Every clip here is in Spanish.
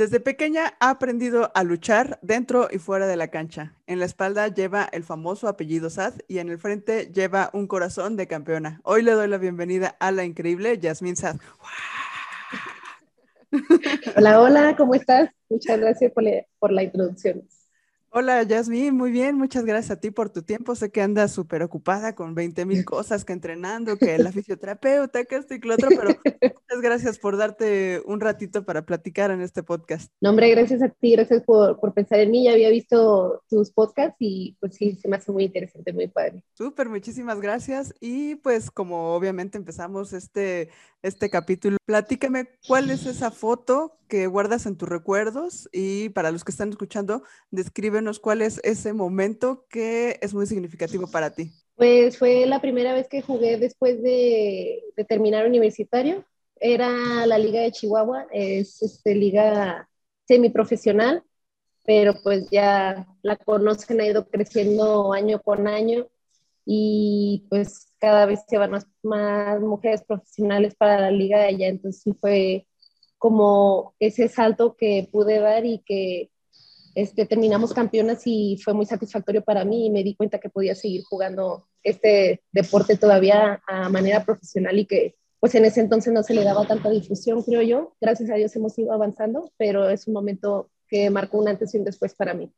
Desde pequeña ha aprendido a luchar dentro y fuera de la cancha. En la espalda lleva el famoso apellido Sad y en el frente lleva un corazón de campeona. Hoy le doy la bienvenida a la increíble Yasmín Sad. Hola, hola, ¿cómo estás? Muchas gracias por, por la introducción. Hola, Yasmin, muy bien, muchas gracias a ti por tu tiempo. Sé que andas súper ocupada con 20 mil cosas, que entrenando, que la fisioterapeuta, que esto y que lo otro, pero muchas gracias por darte un ratito para platicar en este podcast. No, hombre, gracias a ti, gracias por, por pensar en mí. Ya había visto tus podcasts y pues sí, se me hace muy interesante, muy padre. Súper, muchísimas gracias. Y pues como obviamente empezamos este, este capítulo, platícame cuál es esa foto que guardas en tus recuerdos y para los que están escuchando, descríbenos cuál es ese momento que es muy significativo para ti. Pues fue la primera vez que jugué después de, terminar universitario. Era la Liga de Chihuahua, es este, liga semiprofesional, pero pues ya la conocen, ha ido creciendo año con año y pues cada vez se van más, más mujeres profesionales para la liga de allá, entonces sí fue como ese salto que pude dar y que este, terminamos campeonas y fue muy satisfactorio para mí y me di cuenta que podía seguir jugando este deporte todavía a manera profesional y que pues en ese entonces no se le daba tanta difusión, creo yo. Gracias a Dios hemos ido avanzando, pero es un momento que marcó un antes y un después para mí.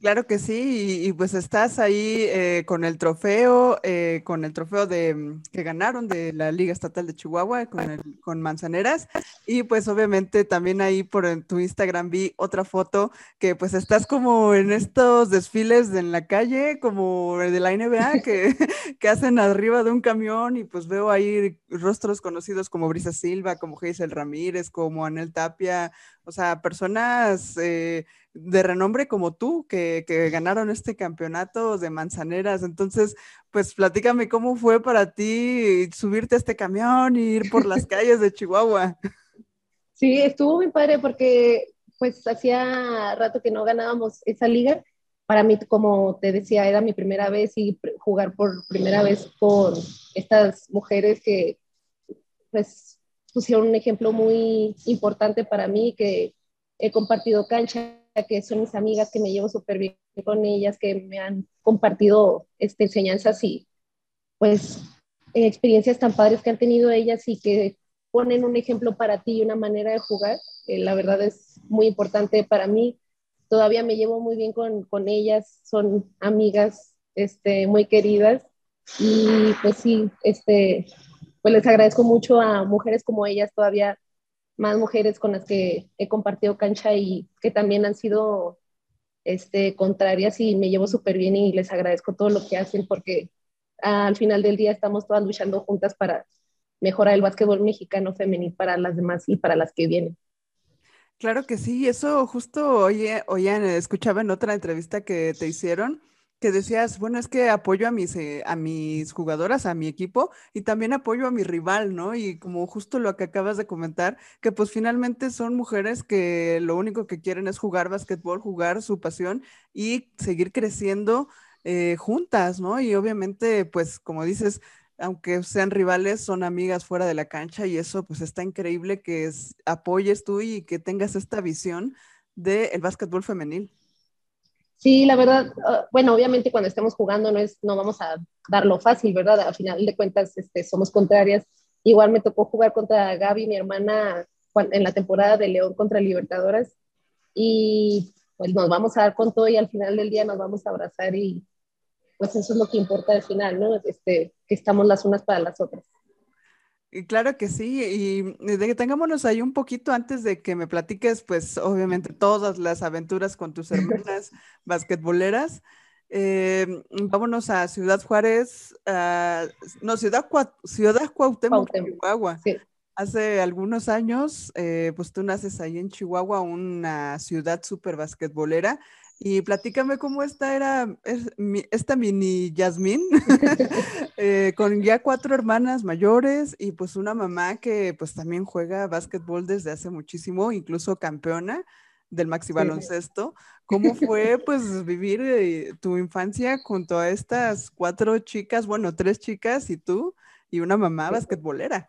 Claro que sí, y, pues estás ahí eh, con el trofeo, eh, con el trofeo de mm, que ganaron de la Liga Estatal de Chihuahua con, con Manzaneras, y pues obviamente también ahí por tu Instagram vi otra foto que pues estás como en estos desfiles en la calle, como de la NBA, que, que hacen arriba de un camión, y pues veo ahí rostros conocidos como Brisa Silva, como Geisel Ramírez, como Anel Tapia, o sea, personas eh, de renombre como tú que, ganaron este campeonato de manzaneras. Entonces, pues platícame cómo fue para ti subirte a este camión y ir por las calles de Chihuahua. Sí, estuvo muy padre porque pues hacía rato que no ganábamos esa liga. Para mí, como te decía, era mi primera vez y jugar por primera vez con estas mujeres que pues pusieron un ejemplo muy importante para mí, que he compartido cancha, que son mis amigas, que me llevo súper bien con ellas, que me han compartido este, enseñanzas y pues experiencias tan padres que han tenido ellas y que ponen un ejemplo para ti y una manera de jugar, que la verdad es muy importante para mí. Todavía me llevo muy bien con, con ellas, son amigas este, muy queridas y pues sí, este, pues les agradezco mucho a mujeres como ellas, todavía más mujeres con las que he compartido cancha y que también han sido este, contrarias y me llevo súper bien y les agradezco todo lo que hacen porque al final del día estamos todas luchando juntas para mejorar el básquetbol mexicano femenil para las demás y para las que vienen. Claro que sí, eso justo oye, oye, escuchaba en otra entrevista que te hicieron que decías, bueno, es que apoyo a mis, eh, a mis jugadoras, a mi equipo y también apoyo a mi rival, ¿no? Y como justo lo que acabas de comentar, que pues finalmente son mujeres que lo único que quieren es jugar básquetbol, jugar su pasión y seguir creciendo eh, juntas, ¿no? Y obviamente, pues como dices, aunque sean rivales, son amigas fuera de la cancha y eso pues está increíble que apoyes tú y que tengas esta visión del básquetbol femenil. Sí, la verdad, ah, bueno, obviamente cuando estemos jugando no, es, no vamos a darlo fácil, ¿verdad? Al final de cuentas este, somos contrarias. Igual me tocó jugar contra Gaby, mi hermana, en la temporada de León contra Libertadoras. Y pues nos vamos a dar con todo y al final del día nos vamos a abrazar y pues eso es lo que importa al final, ¿no? Este, que estamos las unas para las otras. Claro que sí, y de que tengámonos ahí un poquito antes de que me platiques, pues obviamente todas las aventuras con tus hermanas basquetboleras. Eh, vámonos a Ciudad Juárez, no, Ciudad, Ciudad Cuauhtémoc, Chihuahua. Hace algunos años, eh, pues tú naces ahí en Chihuahua, una ciudad súper basquetbolera. Y platícame cómo esta era esta mini Yasmín, eh, con ya cuatro hermanas mayores y pues una mamá que pues también juega básquetbol desde hace muchísimo, incluso campeona del maxi baloncesto. ¿Cómo fue pues vivir eh, tu infancia junto a estas cuatro chicas, bueno, tres chicas y tú y una mamá basquetbolera?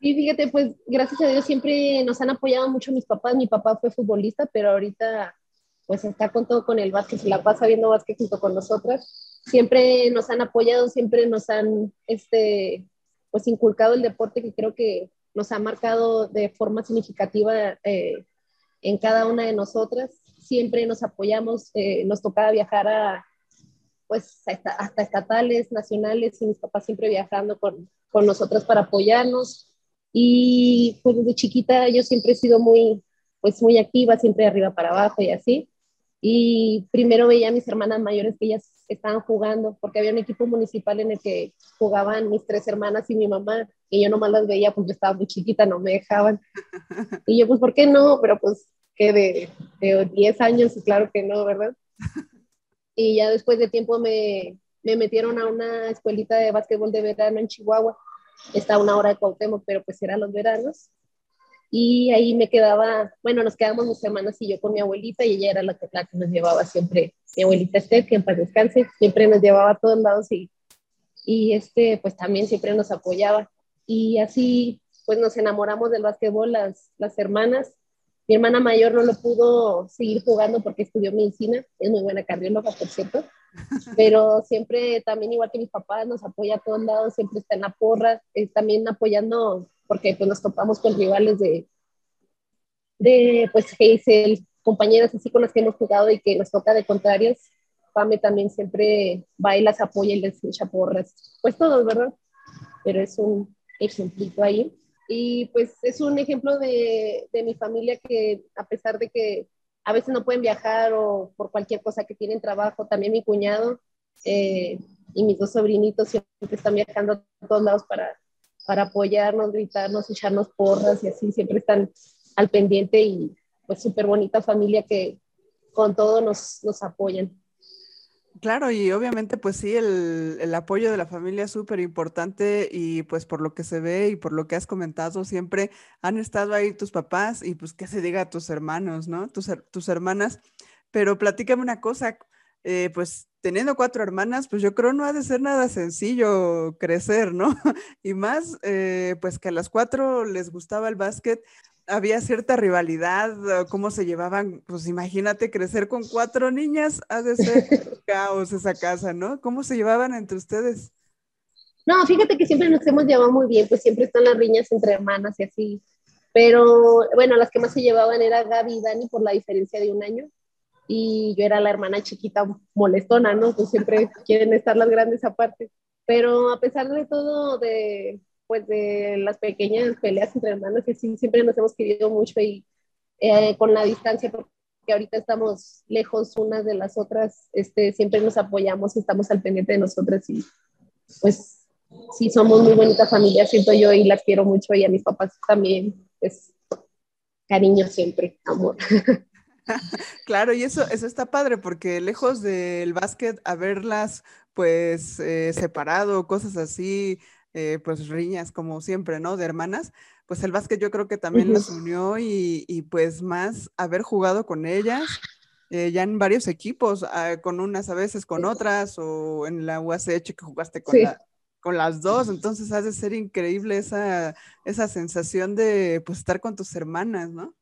Sí, fíjate, pues gracias a Dios siempre nos han apoyado mucho mis papás. Mi papá fue futbolista, pero ahorita pues está con todo con el básquet, se la pasa viendo básquet junto con nosotras. Siempre nos han apoyado, siempre nos han este, pues inculcado el deporte que creo que nos ha marcado de forma significativa eh, en cada una de nosotras. Siempre nos apoyamos, eh, nos tocaba viajar a, pues hasta, estatales, nacionales, y mis papás siempre viajando con, con nosotras para apoyarnos. Y pues desde chiquita yo siempre he sido muy, pues muy activa, siempre de arriba para abajo y así. Y primero veía a mis hermanas mayores que ellas estaban jugando, porque había un equipo municipal en el que jugaban mis tres hermanas y mi mamá, y yo nomás las veía porque estaba muy chiquita, no me dejaban. Y yo, pues, ¿por qué no? Pero pues, que de, de 10 años, claro que no, ¿verdad? Y ya después de tiempo me, me metieron a una escuelita de básquetbol de verano en Chihuahua. Está a una hora de Cuauhtémoc, pero pues eran los veranos. Y ahí me quedaba, bueno, nos quedamos mis hermanas y yo con mi abuelita y ella era la que, la que nos llevaba siempre, mi abuelita Esther, que en paz descanse, siempre nos llevaba a todos lados y, y este, pues también siempre nos apoyaba. Y así, pues nos enamoramos del básquetbol las, las hermanas. Mi hermana mayor no lo pudo seguir jugando porque estudió medicina, es muy buena cardióloga, por cierto, pero siempre también igual que mis papás nos apoya a todos lados, siempre está en la porra, también apoyando porque pues nos topamos con rivales de, de pues Hazel, compañeras así con las que hemos jugado y que nos toca de contrarios. Pame también siempre va y las apoya y les echa porras. Pues todos, ¿verdad? Pero es un ejemplito ahí. Y pues es un ejemplo de, de mi familia que a pesar de que a veces no pueden viajar o por cualquier cosa que tienen trabajo, también mi cuñado eh, y mis dos sobrinitos siempre están viajando a todos lados para, para apoyarnos, gritarnos, echarnos porras y así, siempre están al pendiente y pues súper bonita familia que con todo nos, nos apoyan. Claro, y obviamente pues sí, el, el apoyo de la familia es súper importante y pues por lo que se ve y por lo que has comentado, siempre han estado ahí tus papás y pues que se diga a tus hermanos, ¿no? Tus, tus hermanas. Pero platícame una cosa, eh, pues teniendo cuatro hermanas, pues yo creo no ha de ser nada sencillo crecer, ¿no? Y más, eh, pues que a las cuatro les gustaba el básquet, había cierta rivalidad, cómo se llevaban, pues imagínate crecer con cuatro niñas, ha de ser caos esa casa, ¿no? ¿Cómo se llevaban entre ustedes? No, fíjate que siempre nos hemos llevado muy bien, pues siempre están las riñas entre hermanas y así. Pero bueno, las que más se llevaban era Gaby y Dani por la diferencia de un año y yo era la hermana chiquita molestona, ¿no? Pues siempre quieren estar las grandes aparte. Pero a pesar de todo, de, pues de las pequeñas peleas entre hermanos, que sí, siempre nos hemos querido mucho y eh, con la distancia, porque ahorita estamos lejos unas de las otras, este, siempre nos apoyamos y estamos al pendiente de nosotras y pues sí, somos muy bonita familia, siento yo, y las quiero mucho y a mis papás también, pues cariño siempre, amor. claro, y eso, eso está padre porque lejos del básquet, haberlas pues eh, separado, cosas así, eh, pues riñas como siempre, ¿no? De hermanas, pues el básquet yo creo que también las unió y, y, pues más haber jugado con ellas. Eh, ya en varios equipos, ah, con unas a veces, con otras, o en la UACH que jugaste con, con las dos, entonces ha de ser increíble esa, esa sensación de pues estar con tus hermanas, ¿no?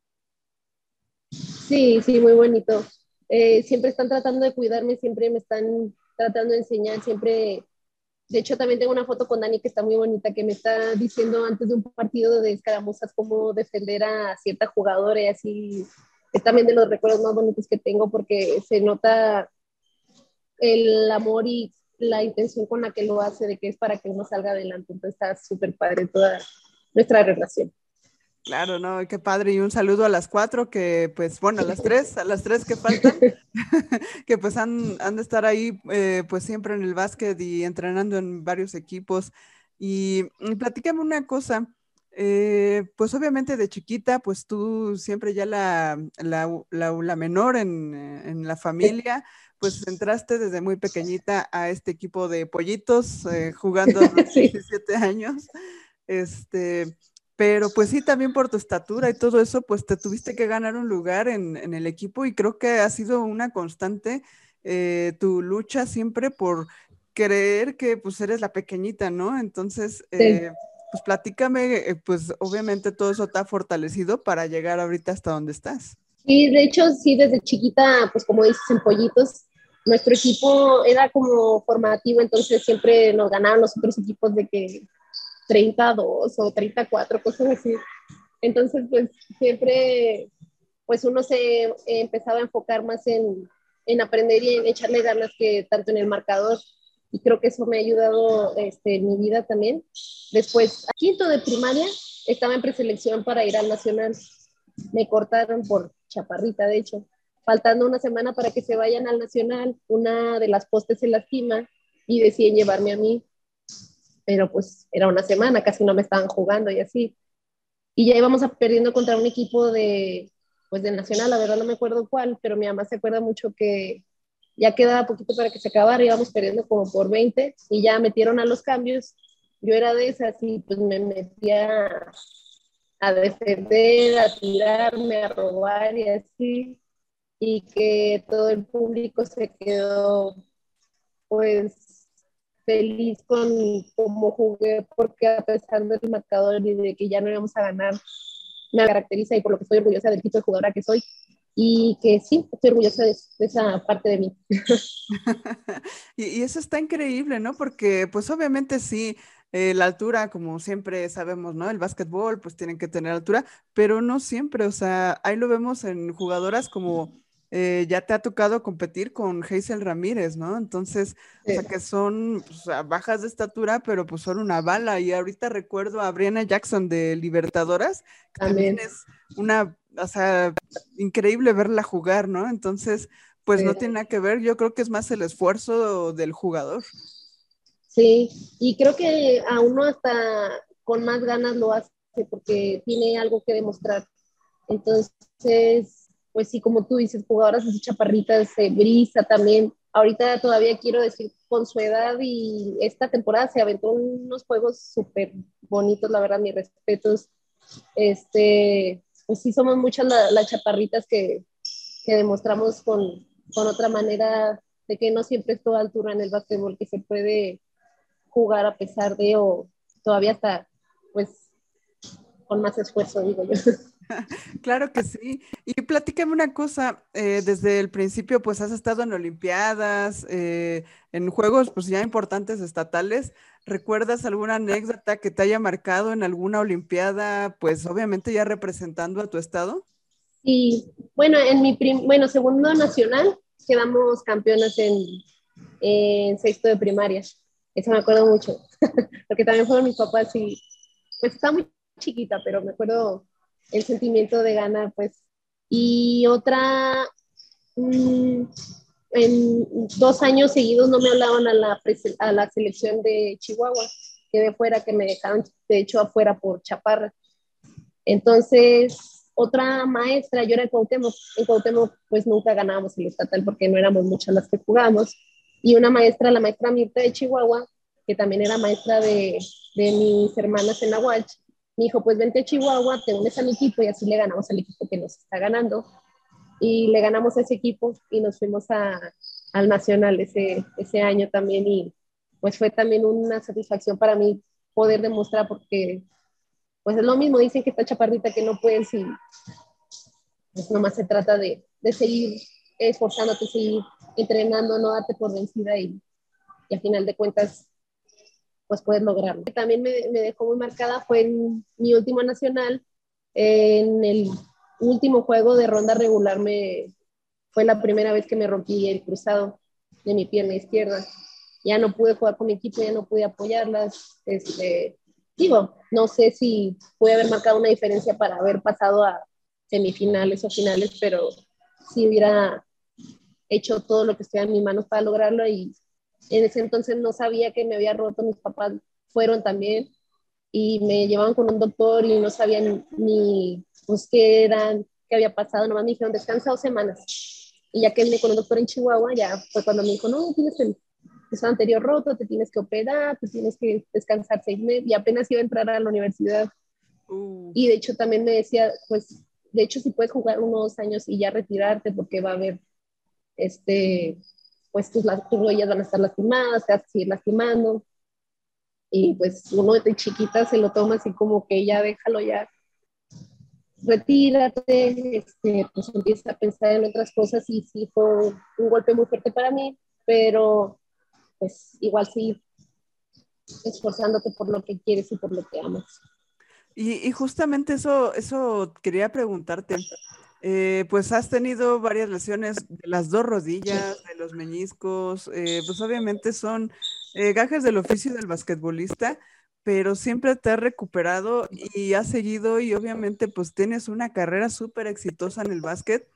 Sí, sí, muy bonito. Eh, siempre están tratando de cuidarme, siempre me están tratando de enseñar, siempre... De hecho, también tengo una foto con Dani que está muy bonita, que me está diciendo antes de un partido de escaramuzas cómo defender a cierta jugadora y así. Es también de los recuerdos más bonitos que tengo porque se nota el amor y la intención con la que lo hace, de que es para que uno salga adelante. Entonces está súper padre toda nuestra relación. Claro, no, qué padre. Y un saludo a las cuatro que, pues, bueno, a las tres, a las tres que faltan, que pues han, han, de estar ahí, eh, pues siempre en el básquet y entrenando en varios equipos. Y, y platícame una cosa, eh, pues obviamente de chiquita, pues tú siempre ya la, la, la, menor en, en, la familia, pues entraste desde muy pequeñita a este equipo de pollitos, eh, jugando a los 17 años. Este, pero pues sí, también por tu estatura y todo eso, pues te tuviste que ganar un lugar en, en el equipo y creo que ha sido una constante eh, tu lucha siempre por creer que pues eres la pequeñita, ¿no? Entonces, eh, pues platícame, eh, pues obviamente todo eso te ha fortalecido para llegar ahorita hasta donde estás. Sí, de hecho, sí, desde chiquita, pues como dices, en pollitos, nuestro equipo era como formativo, entonces siempre nos ganaban los otros equipos de que 32 o 34, cosas así. Entonces, pues siempre, pues uno se empezaba a enfocar más en, en aprender y en echarle ganas que tanto en el marcador. Y creo que eso me ha ayudado este, en mi vida también. Después, a quinto de primaria, estaba en preselección para ir al nacional. Me cortaron por chaparrita, de hecho. Faltando una semana para que se vayan al nacional, una de las postes se lastima y deciden llevarme a mí. Pero pues era una semana, casi no me estaban jugando y así. Y ya íbamos perdiendo contra un equipo de, pues de Nacional, la verdad no me acuerdo cuál, pero mi mamá se acuerda mucho que ya quedaba poquito para que se acabara, íbamos perdiendo como por 20 y ya metieron a los cambios. Yo era de esas y pues me metía a defender, a tirarme, a robar y así, y que todo el público se quedó pues feliz con cómo jugué, porque a pesar del marcador y de que ya no íbamos a ganar, me caracteriza y por lo que estoy orgullosa del tipo de jugadora que soy y que sí, estoy orgullosa de, esa parte de mí. y, y, eso está increíble, ¿no? Porque pues obviamente sí, eh, la altura, como siempre sabemos, ¿no? El básquetbol, pues tienen que tener altura, pero no siempre, o sea, ahí lo vemos en jugadoras como eh, ya te ha tocado competir con Hazel Ramírez, ¿no? Entonces, o sea, que son bajas de estatura, pero pues son una bala. Y ahorita recuerdo a Brianna Jackson de Libertadoras, que también, es una, o sea, increíble verla jugar, ¿no? Entonces, pues no tiene nada que ver, yo creo que es más el esfuerzo del jugador. Sí, y creo que a uno hasta con más ganas lo hace porque tiene algo que demostrar. Entonces, pues sí, como tú dices, jugadoras así chaparritas, se brisa también. Ahorita todavía quiero decir, con su edad y esta temporada se aventó unos juegos súper bonitos, la verdad, mis respetos. Este, pues sí, somos muchas las chaparritas que, que demostramos con, con otra manera de que no siempre es toda altura en el básquetbol, que se puede jugar a pesar de, o todavía está, pues, con más esfuerzo, digo yo. Claro que sí. Y platícame una cosa, eh, desde el principio pues has estado en Olimpiadas, eh, en juegos pues ya importantes estatales. ¿Recuerdas alguna anécdota que te haya marcado en alguna Olimpiada, pues obviamente ya representando a tu estado? Sí, bueno, en mi bueno, segundo nacional quedamos campeonas en, sexto de primaria. Eso me acuerdo mucho, porque también fueron mis papás y pues estaba muy chiquita, pero me acuerdo el sentimiento de ganar, pues. Y otra, mm, en dos años seguidos no me hablaban a la, a la selección de Chihuahua, que de fuera, que me dejaron de hecho afuera por chaparra. Entonces, otra maestra, yo era en Cuauhtémoc, en Cuauhtémoc pues nunca ganábamos el estatal porque no éramos muchas las que jugábamos, y una maestra, la maestra Mirta de Chihuahua, que también era maestra de, de mis hermanas en Aguach, me dijo, pues vente a Chihuahua, te unes a mi equipo y así le ganamos al equipo que nos está ganando. Y le ganamos a ese equipo y nos fuimos a, al Nacional ese, ese año también y pues fue también una satisfacción para mí poder demostrar porque pues es lo mismo, dicen que está chaparrita que no puedes y pues nomás se trata de, de seguir esforzándote, seguir entrenando, no darte por vencida y, y al final de cuentas, pues puedes lograrlo. También me, me dejó muy marcada fue mi último nacional, en el último juego de ronda regular me fue la primera vez que me rompí el cruzado de mi pierna izquierda. Ya no pude jugar con mi equipo, ya no pude apoyarlas. Este, digo, no sé si puede haber marcado una diferencia para haber pasado a semifinales o finales, pero si hubiera hecho todo lo que estuviera en mis manos para lograrlo y en ese entonces no sabía que me había roto, mis papás fueron también y me llevaban con un doctor y no sabían ni pues, qué eran, qué había pasado, nomás me dijeron descansa dos semanas. Y ya que vine con un doctor en Chihuahua, ya fue cuando me dijo, no, tienes el peso anterior roto, te tienes que operar, te tienes que descansar seis meses y apenas iba a entrar a la universidad. Uh. Y de hecho también me decía, pues, de hecho si puedes jugar unos años y ya retirarte porque va a haber este, pues tus, tus van a estar lastimadas, te vas a seguir lastimando. Y pues uno de chiquita se lo toma así como que ya déjalo ya, retírate, este, pues empieza a pensar en otras cosas y sí fue un golpe muy fuerte para mí, pero pues igual sí esforzándote por lo que quieres y por lo que amas. Y, justamente eso, eso quería preguntarte. Eh, pues has tenido varias lesiones de las dos rodillas, de los meñiscos, eh, pues obviamente son eh, gajes del oficio del basquetbolista, pero siempre te has recuperado y has seguido y obviamente pues tienes una carrera súper exitosa en el básquet.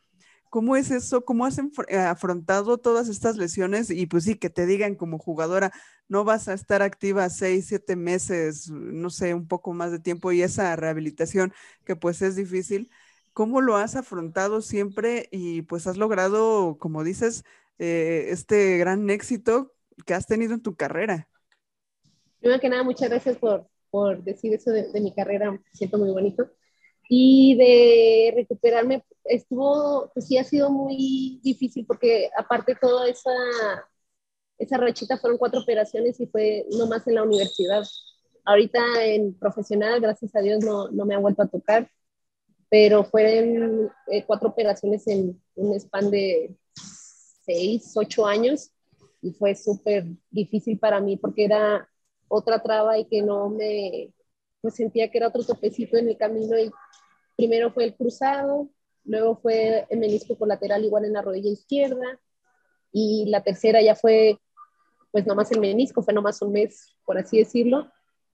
¿Cómo es eso? ¿Cómo has eh, afrontado todas estas lesiones? Y pues sí, que te digan como jugadora, no vas a estar activa seis, siete meses, no sé, un poco más de tiempo y esa rehabilitación que pues es difícil. ¿Cómo lo has afrontado siempre y pues has logrado, como dices, eh, este gran éxito que has tenido en tu carrera? Primero que nada, muchas gracias por, por decir eso de, de mi carrera, siento muy bonito y de recuperarme estuvo, pues sí ha sido muy difícil porque aparte toda esa, esa rachita fueron cuatro operaciones y fue nomás en la universidad. Ahorita en profesional, gracias a Dios, no, no me ha vuelto a tocar, pero fueron eh, cuatro operaciones en un span de seis, ocho años y fue súper difícil para mí porque era otra traba y que no me, pues sentía que era otro topecito en el camino y primero fue el cruzado, luego fue el menisco colateral igual en la rodilla izquierda y la tercera ya fue pues nomás el menisco, fue nomás un mes, por así decirlo.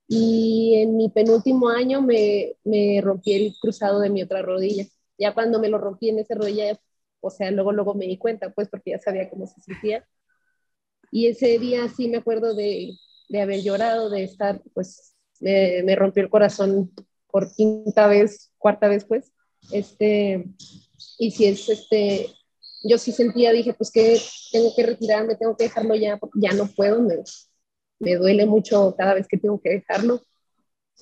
Y en mi penúltimo año me, me rompí el cruzado de mi otra rodilla. Ya cuando me lo rompí en esa rodilla, o sea, luego, luego me di cuenta, pues porque ya sabía cómo se sentía. Y ese día sí me acuerdo de, de haber llorado, de estar, pues me, me rompió el corazón por quinta vez, cuarta vez, pues. Este, y si es, este, yo sí sentía, dije, pues que tengo que retirarme, tengo que dejarlo ya, porque ya no puedo, me, me duele mucho cada vez que tengo que dejarlo.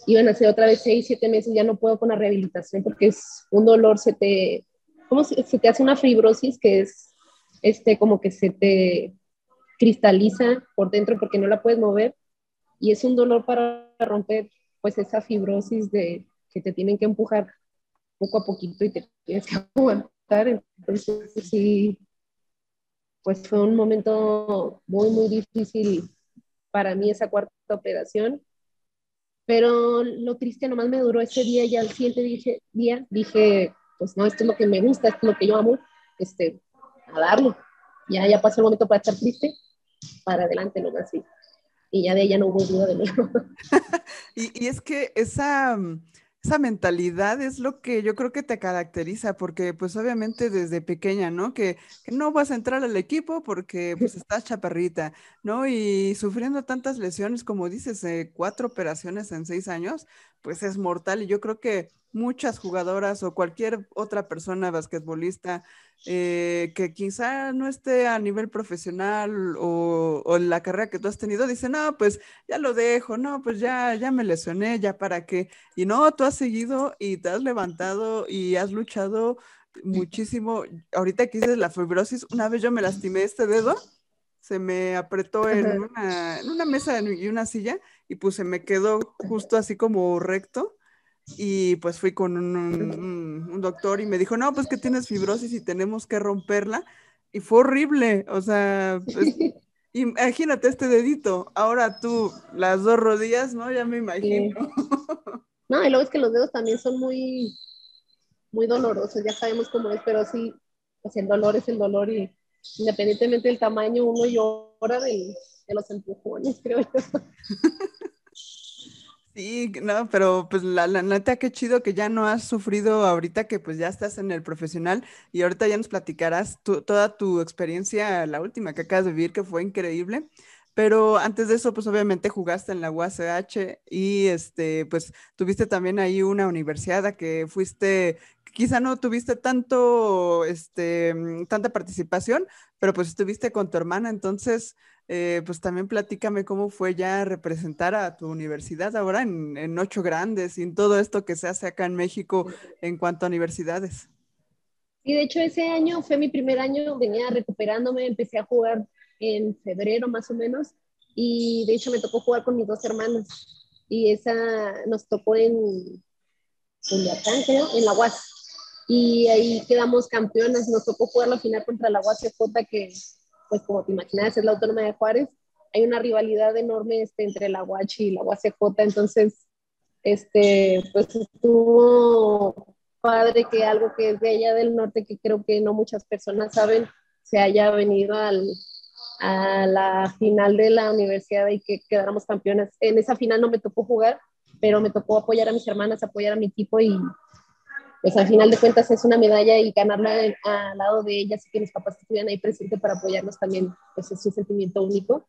Iban a ser otra vez seis, siete meses, ya no puedo con la rehabilitación porque es un dolor, se te, ¿cómo se, se te hace una fibrosis que es, este, como que se te cristaliza por dentro porque no la puedes mover y es un dolor para romper pues esa fibrosis de que te tienen que empujar poco a poquito y te tienes que aguantar. Entonces, sí, pues fue un momento muy, muy difícil para mí esa cuarta operación. Pero lo triste nomás me duró ese día y al siguiente dije, día dije, pues no, esto es lo que me gusta, esto es lo que yo amo, este, a darlo. Ya, ya pasó el momento para estar triste, para adelante nomás, sí y ya de ella no hubo duda de nuevo. y, y, es que esa, mm, esa mentalidad es lo que yo creo que te caracteriza, porque pues obviamente desde pequeña, ¿no? Que, que no vas a entrar al equipo porque pues estás chaparrita, ¿no? Y sufriendo tantas lesiones, como dices, eh, cuatro operaciones en seis años, pues es mortal. Y yo creo que muchas jugadoras o cualquier otra persona basquetbolista eh, que quizá no esté a nivel profesional o, o, la carrera que tú has tenido, dice, no, pues ya lo dejo, no, pues ya, ya me lesioné, ya para qué. Y no, tú has seguido y te has levantado y has luchado muchísimo. Ahorita que dices la fibrosis, una vez yo me lastimé este dedo, se me apretó en una, en una mesa y una silla y pues se me quedó justo así como recto y pues fui con un, doctor y me dijo, no, pues que tienes fibrosis y tenemos que romperla. Y fue horrible, o sea, pues, imagínate este dedito, ahora tú, las dos rodillas, ¿no? Ya me imagino. No, y luego es que los dedos también son muy, muy dolorosos, ya sabemos cómo es, pero sí, pues el dolor es el dolor y independientemente del tamaño, uno llora de, de los empujones, creo yo. Sí, no, pero pues la, la neta, qué chido que ya no has sufrido ahorita que pues ya estás en el profesional y ahorita ya nos platicarás toda tu experiencia, la última que acabas de vivir, que fue increíble. Pero antes de eso, pues obviamente jugaste en la UACH y este, pues tuviste también ahí una universidad que fuiste, quizá no tuviste tanto, este, mm, tanta participación, pero pues estuviste con tu hermana, entonces, eh, pues también platícame cómo fue ya representar a tu universidad ahora en, ocho grandes y en todo esto que se hace acá en México en cuanto a universidades. Y de hecho ese año fue mi primer año, venía recuperándome, empecé a jugar en febrero más o menos y de hecho me tocó jugar con mis dos hermanas y esa nos tocó en Culiacán, creo, en la UAS. Y ahí quedamos campeonas, nos tocó jugar la final contra la UAS J, que pues como te imaginas es la Autónoma de Juárez. Hay una rivalidad enorme este, entre la UACH y la UACJ, entonces este, pues estuvo padre que algo que es de allá del norte, que creo que no muchas personas saben, se haya venido al, a la final de la universidad y que quedáramos campeones. En esa final no me tocó jugar, pero me tocó apoyar a mis hermanas, apoyar a mi equipo y pues al final de cuentas es una medalla y ganarla al lado de ellas y que mis papás estuvieran ahí presentes para apoyarnos también, pues es un sentimiento único.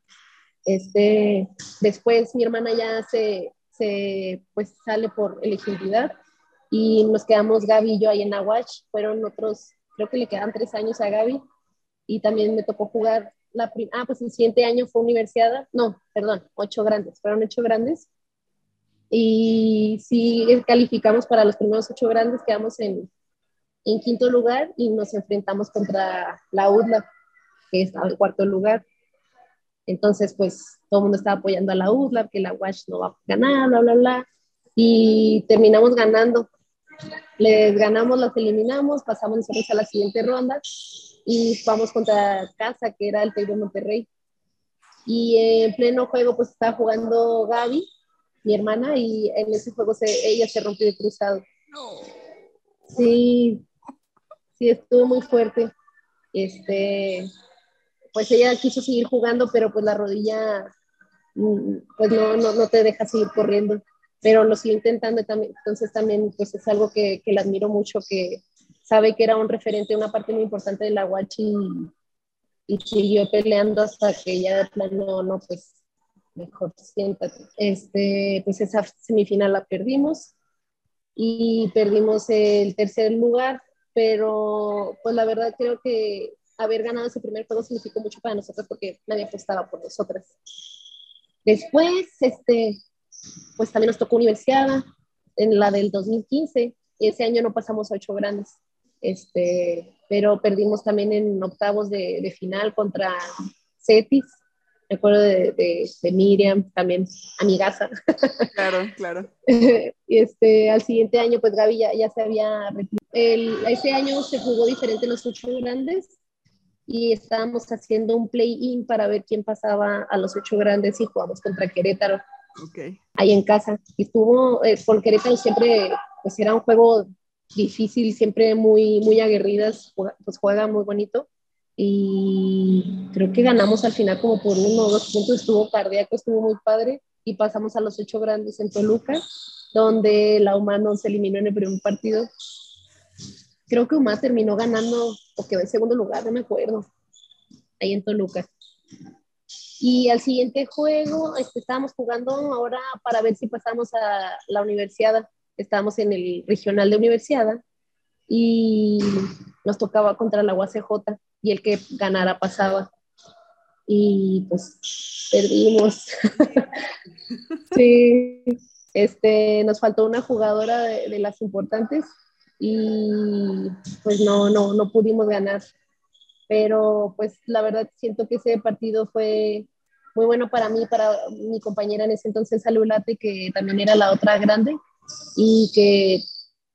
Este, después mi hermana ya se, se pues sale por elegibilidad y nos quedamos Gaby y yo ahí en Aguach, fueron otros, creo que le quedan tres años a Gaby y también me tocó jugar la ah, pues el siguiente año fue universidad, no, perdón, ocho grandes, fueron ocho grandes. Y sí calificamos para los primeros ocho grandes, quedamos en, en quinto lugar y nos enfrentamos contra la UDLA, que es el cuarto lugar. Entonces, pues todo el mundo estaba apoyando a la UDLA, que la WASH no va a ganar, bla, bla, bla. Y terminamos ganando. Les ganamos, las eliminamos, pasamos nosotros a la siguiente ronda y vamos contra Casa, que era el Tec de Monterrey. Y en pleno juego, pues estaba jugando Gaby, mi hermana, y en ese juego se, ella se rompió de cruzado. Sí, sí, estuvo muy fuerte. Este, pues ella quiso seguir jugando, pero pues la rodilla, mm, pues no, no, no te deja seguir corriendo. Pero lo sigue intentando también. Entonces también, pues es algo que, que le admiro mucho, que, sabe que era un referente, una parte muy importante de la Guachi y, siguió peleando hasta que ya de plano, no, pues mejor siéntate. Este, pues esa semifinal la perdimos y perdimos el tercer lugar, pero pues la verdad creo que haber ganado ese primer juego significó mucho para nosotros porque nadie apostaba por nosotras. Después, este, pues también nos tocó universidad en la del 2015. Ese año no pasamos a ocho grandes este, pero perdimos también en octavos de, de final contra Cetis, me acuerdo de, de, Miriam, también amigaza. Claro, claro. y este, al siguiente año, pues Gaby ya, ya se había el, Ese año se jugó diferente en los ocho grandes y estábamos haciendo un play-in para ver quién pasaba a los ocho grandes y jugamos contra Querétaro. Okay. Ahí en casa. Y estuvo, eh, con Querétaro siempre, pues era un juego difícil, siempre muy, muy aguerridas, pues juega muy bonito. Y creo que ganamos al final como por uno o dos puntos, estuvo cardíaco, estuvo muy padre. Y pasamos a los ocho grandes en Toluca, donde la UMA no se eliminó en el primer partido. Creo que UMA terminó ganando, o quedó en segundo lugar, no me acuerdo, ahí en Toluca. Y al siguiente juego este, estábamos jugando ahora para ver si pasamos a la universidad estábamos en el regional de universidad y nos tocaba contra la UACJ y el que ganara pasaba. Y pues perdimos. sí, este, nos faltó una jugadora de, las importantes y pues no, no, no pudimos ganar. Pero pues la verdad siento que ese partido fue muy bueno para mí, para mi compañera en ese entonces, Salulate, que también era la otra grande y que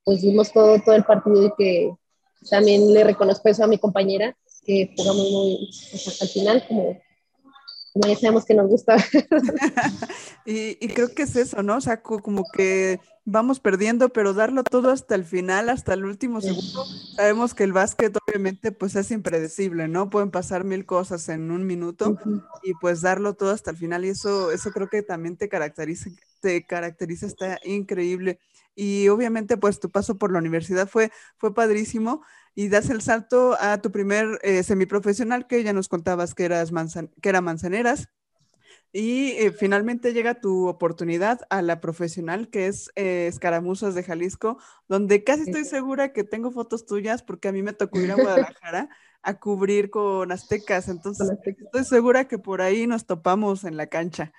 pues vimos todo, todo el partido y que también le reconozco eso a mi compañera, que jugamos muy pues, hasta el final, como, como ya sabemos que nos gusta. y, y, creo que es eso, ¿no? O sea, como que vamos perdiendo, pero darlo todo hasta el final, hasta el último segundo. Sabemos que el básquet obviamente pues es impredecible, ¿no? Pueden pasar mil cosas en un minuto y pues darlo todo hasta el final y eso, eso creo que también te caracteriza, te caracteriza, está increíble. Y obviamente pues tu paso por la universidad fue, fue padrísimo y das el salto a tu primer eh, semiprofesional que ya nos contabas que, eras que era Manzaneras y eh, finalmente llega tu oportunidad a la profesional, que es eh, Escaramuzas de Jalisco, donde casi estoy segura que tengo fotos tuyas porque a mí me tocó ir a Guadalajara a cubrir con aztecas. Entonces, estoy segura que por ahí nos topamos en la cancha.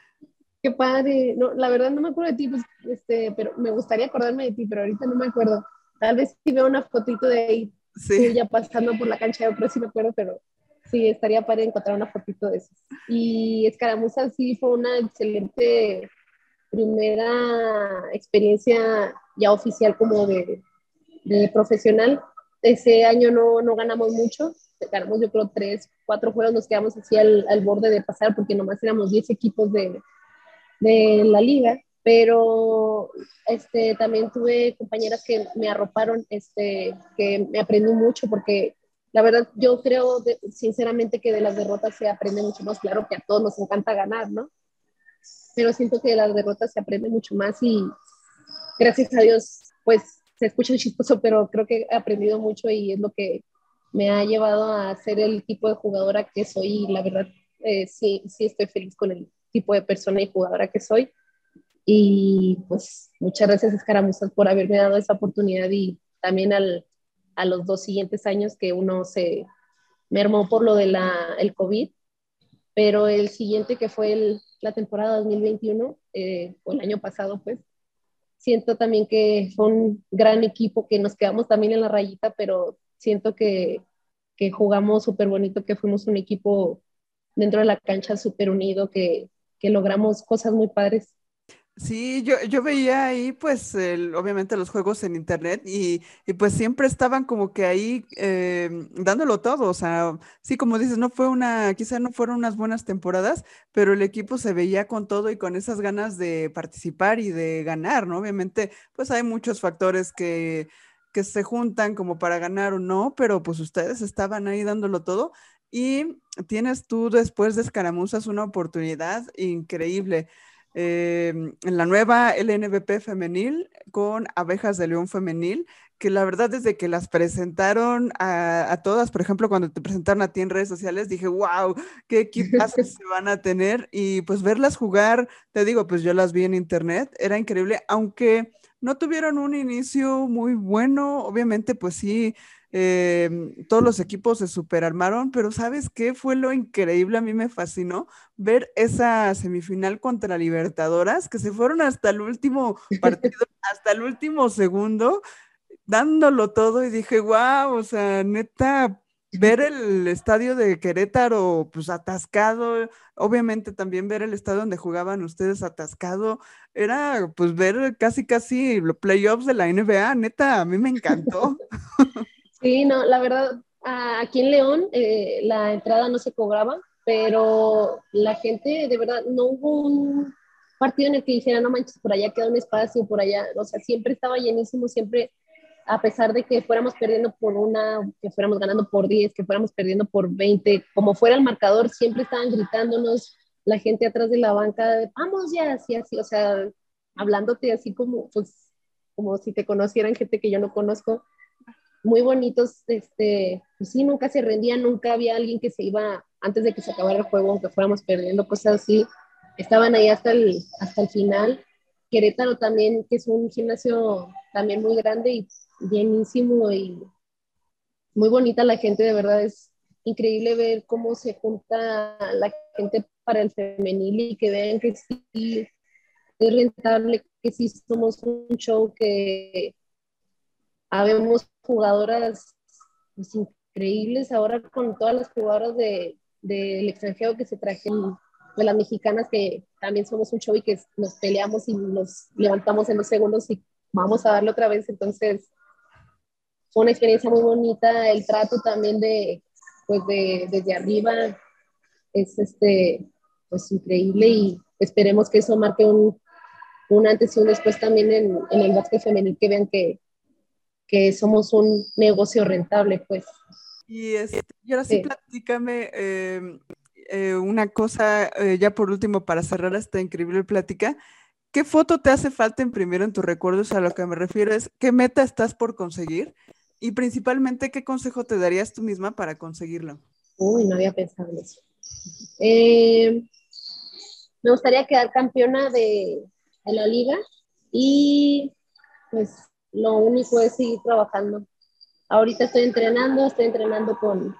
Qué padre. No, la verdad no me acuerdo de ti, pues, este, pero me gustaría acordarme de ti, pero ahorita no me acuerdo. Tal vez si veo una fotito de ahí, sí. ya pasando por la cancha, yo creo sí me acuerdo, pero Sí, estaría para encontrar una fotito de eso. Y Escaramuza sí fue una excelente primera experiencia ya oficial como de, de profesional. Ese año no, no, ganamos mucho, ganamos yo creo tres, cuatro juegos, nos quedamos así al, al borde de pasar porque nomás éramos 10 equipos de, de la liga, pero este, también tuve compañeras que me arroparon, este, que me aprendí mucho porque la verdad yo creo sinceramente que de las derrotas se aprende mucho más, claro que a todos nos encanta ganar, ¿no? Pero siento que de las derrotas se aprende mucho más y gracias a Dios, pues se escucha chistoso, pero creo que he aprendido mucho y es lo que me ha llevado a ser el tipo de jugadora que soy y la verdad eh, sí, sí estoy feliz con el tipo de persona y jugadora que soy. Y pues muchas gracias Escaramuzas por haberme dado esa oportunidad y también al, a los dos siguientes años que uno se mermó por lo del el COVID, pero el siguiente que fue el, la temporada 2021, eh, o el año pasado pues, siento también que fue un gran equipo que nos quedamos también en la rayita, pero siento que, que jugamos súper bonito, que fuimos un equipo dentro de la cancha súper unido, que, que logramos cosas muy padres. Sí, yo, yo veía ahí pues obviamente los juegos en internet y, y, pues siempre estaban como que ahí eh, dándolo todo, o sea, sí, como dices, no fue una, quizá no fueron unas buenas temporadas, pero el equipo se veía con todo y con esas ganas de participar y de ganar, ¿no? Obviamente pues hay muchos factores que, que se juntan como para ganar o no, pero pues ustedes estaban ahí dándolo todo y tienes tú después de Escaramuzas una oportunidad increíble. Em, en la nueva LNBP femenil con Abejas de León femenil, que la verdad desde que las presentaron a, todas, por ejemplo, cuando te presentaron a ti en redes sociales, dije, wow, qué equipas se van a tener y pues verlas jugar, te digo, pues yo las vi en internet, era increíble, aunque no tuvieron un inicio muy bueno, obviamente pues sí, Em, todos los equipos se superarmaron, pero ¿sabes qué fue lo increíble? A mí me fascinó ver esa semifinal contra Libertadoras, que se fueron hasta el último partido, hasta el último segundo, dándolo todo y dije, wow, o sea, neta, ver el estadio de Querétaro pues atascado, obviamente también ver el estadio donde jugaban ustedes atascado, era pues ver casi casi los playoffs de la NBA, neta, a mí me encantó. Sí, no, la verdad, aquí en León eh, la entrada no se cobraba, pero la gente, de verdad, no hubo un partido en el que dijera, no manches, por allá queda un espacio, por allá, o sea, siempre estaba llenísimo, siempre, a pesar de que fuéramos perdiendo por una, que fuéramos ganando por 10, que fuéramos perdiendo por 20, como fuera el marcador, siempre estaban gritándonos, la gente atrás de la banca, vamos ya, así, así, o sea, hablándote así como, pues, como si te conocieran gente que yo no conozco, muy bonitos, este, pues sí, nunca se rendían, nunca había alguien que se iba antes de que se acabara el juego, aunque fuéramos perdiendo, cosas así, estaban ahí hasta el, hasta el final. Querétaro también, que es un gimnasio también muy grande y bienísimo y muy bonita la gente, de verdad es increíble ver cómo se junta la gente para el femenil y que vean que sí es rentable, que sí somos un show que habemos jugadoras increíbles ahora con todas las jugadoras del de, extranjero que se trajeron, de las mexicanas que también somos un show y que nos peleamos y nos levantamos en los segundos y vamos a darle otra vez. Entonces, fue una experiencia muy bonita, el trato también de, pues de, desde arriba es este, pues increíble y esperemos que eso marque un, un antes y un después también en, en el básquet femenil, que vean que, que somos un negocio rentable, pues. Y, este, ahora sí, platícame em, eh, una cosa, eh, ya por último, para cerrar esta increíble plática. ¿Qué foto te hace falta imprimir en tus recuerdos? A lo que me refiero es, ¿qué meta estás por conseguir? Y principalmente, ¿qué consejo te darías tú misma para conseguirlo? Uy, no había pensado en eso. Eh, me gustaría quedar campeona de, de la liga y pues lo único es seguir trabajando. Ahorita estoy entrenando, estoy entrenando con,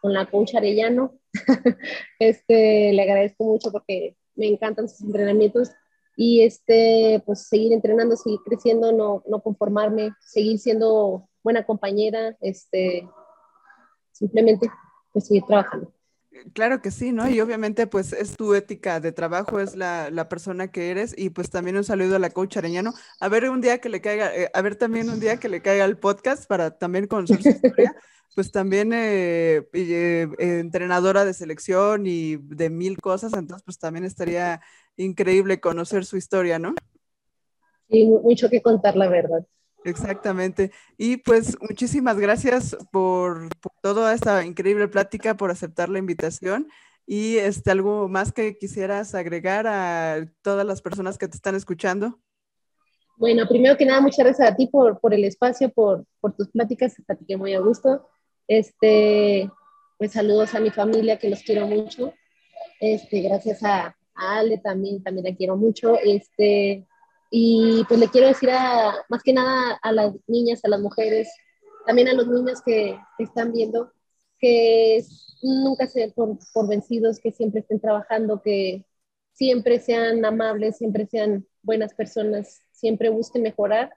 con la coach Arellano. este, le agradezco mucho porque me encantan sus entrenamientos y este, pues seguir entrenando, seguir creciendo, no, no conformarme, seguir siendo buena compañera, este, simplemente pues seguir trabajando. Claro que sí, ¿no? Y obviamente pues es tu ética de trabajo, es la, persona que eres y pues también un saludo a la coach Areñano. A ver un día que le caiga, eh, a ver también un día que le caiga el podcast para también conocer su historia. pues también eh, eh, entrenadora de selección y de mil cosas, entonces pues también estaría increíble conocer su historia, ¿no? Sí, mucho que contar, la verdad. Exactamente. Y pues muchísimas gracias por, toda esta increíble plática, por aceptar la invitación. Y este, algo más que quisieras agregar a todas las personas que te están escuchando. Bueno, primero que nada, muchas gracias a ti por, por el espacio, por, por tus pláticas, platiqué muy a gusto. Este, pues saludos a mi familia, que los quiero mucho. Este, gracias a, Ale también, también la quiero mucho. Este, y pues le quiero decir a, más que nada a las niñas, a las mujeres, también a los niños que, están viendo, que nunca se den por, por, vencidos, que siempre estén trabajando, que siempre sean amables, siempre sean buenas personas, siempre busquen mejorar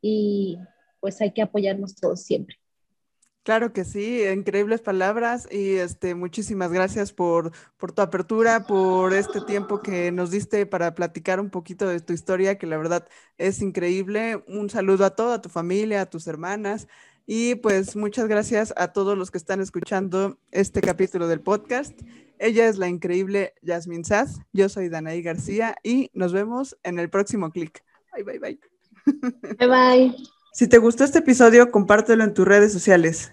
y pues hay que apoyarnos todos siempre. Claro que sí, increíbles palabras y este, muchísimas gracias por, por, tu apertura, por este tiempo que nos diste para platicar un poquito de tu historia, que la verdad es increíble. Un saludo a toda tu familia, a tus hermanas y pues muchas gracias a todos los que están escuchando este capítulo del podcast. Ella es la increíble Yasmin Sass, yo soy Danaí García y nos vemos en el próximo clic. Bye, bye, bye. Bye, bye. Si te gustó este episodio, compártelo en tus redes sociales.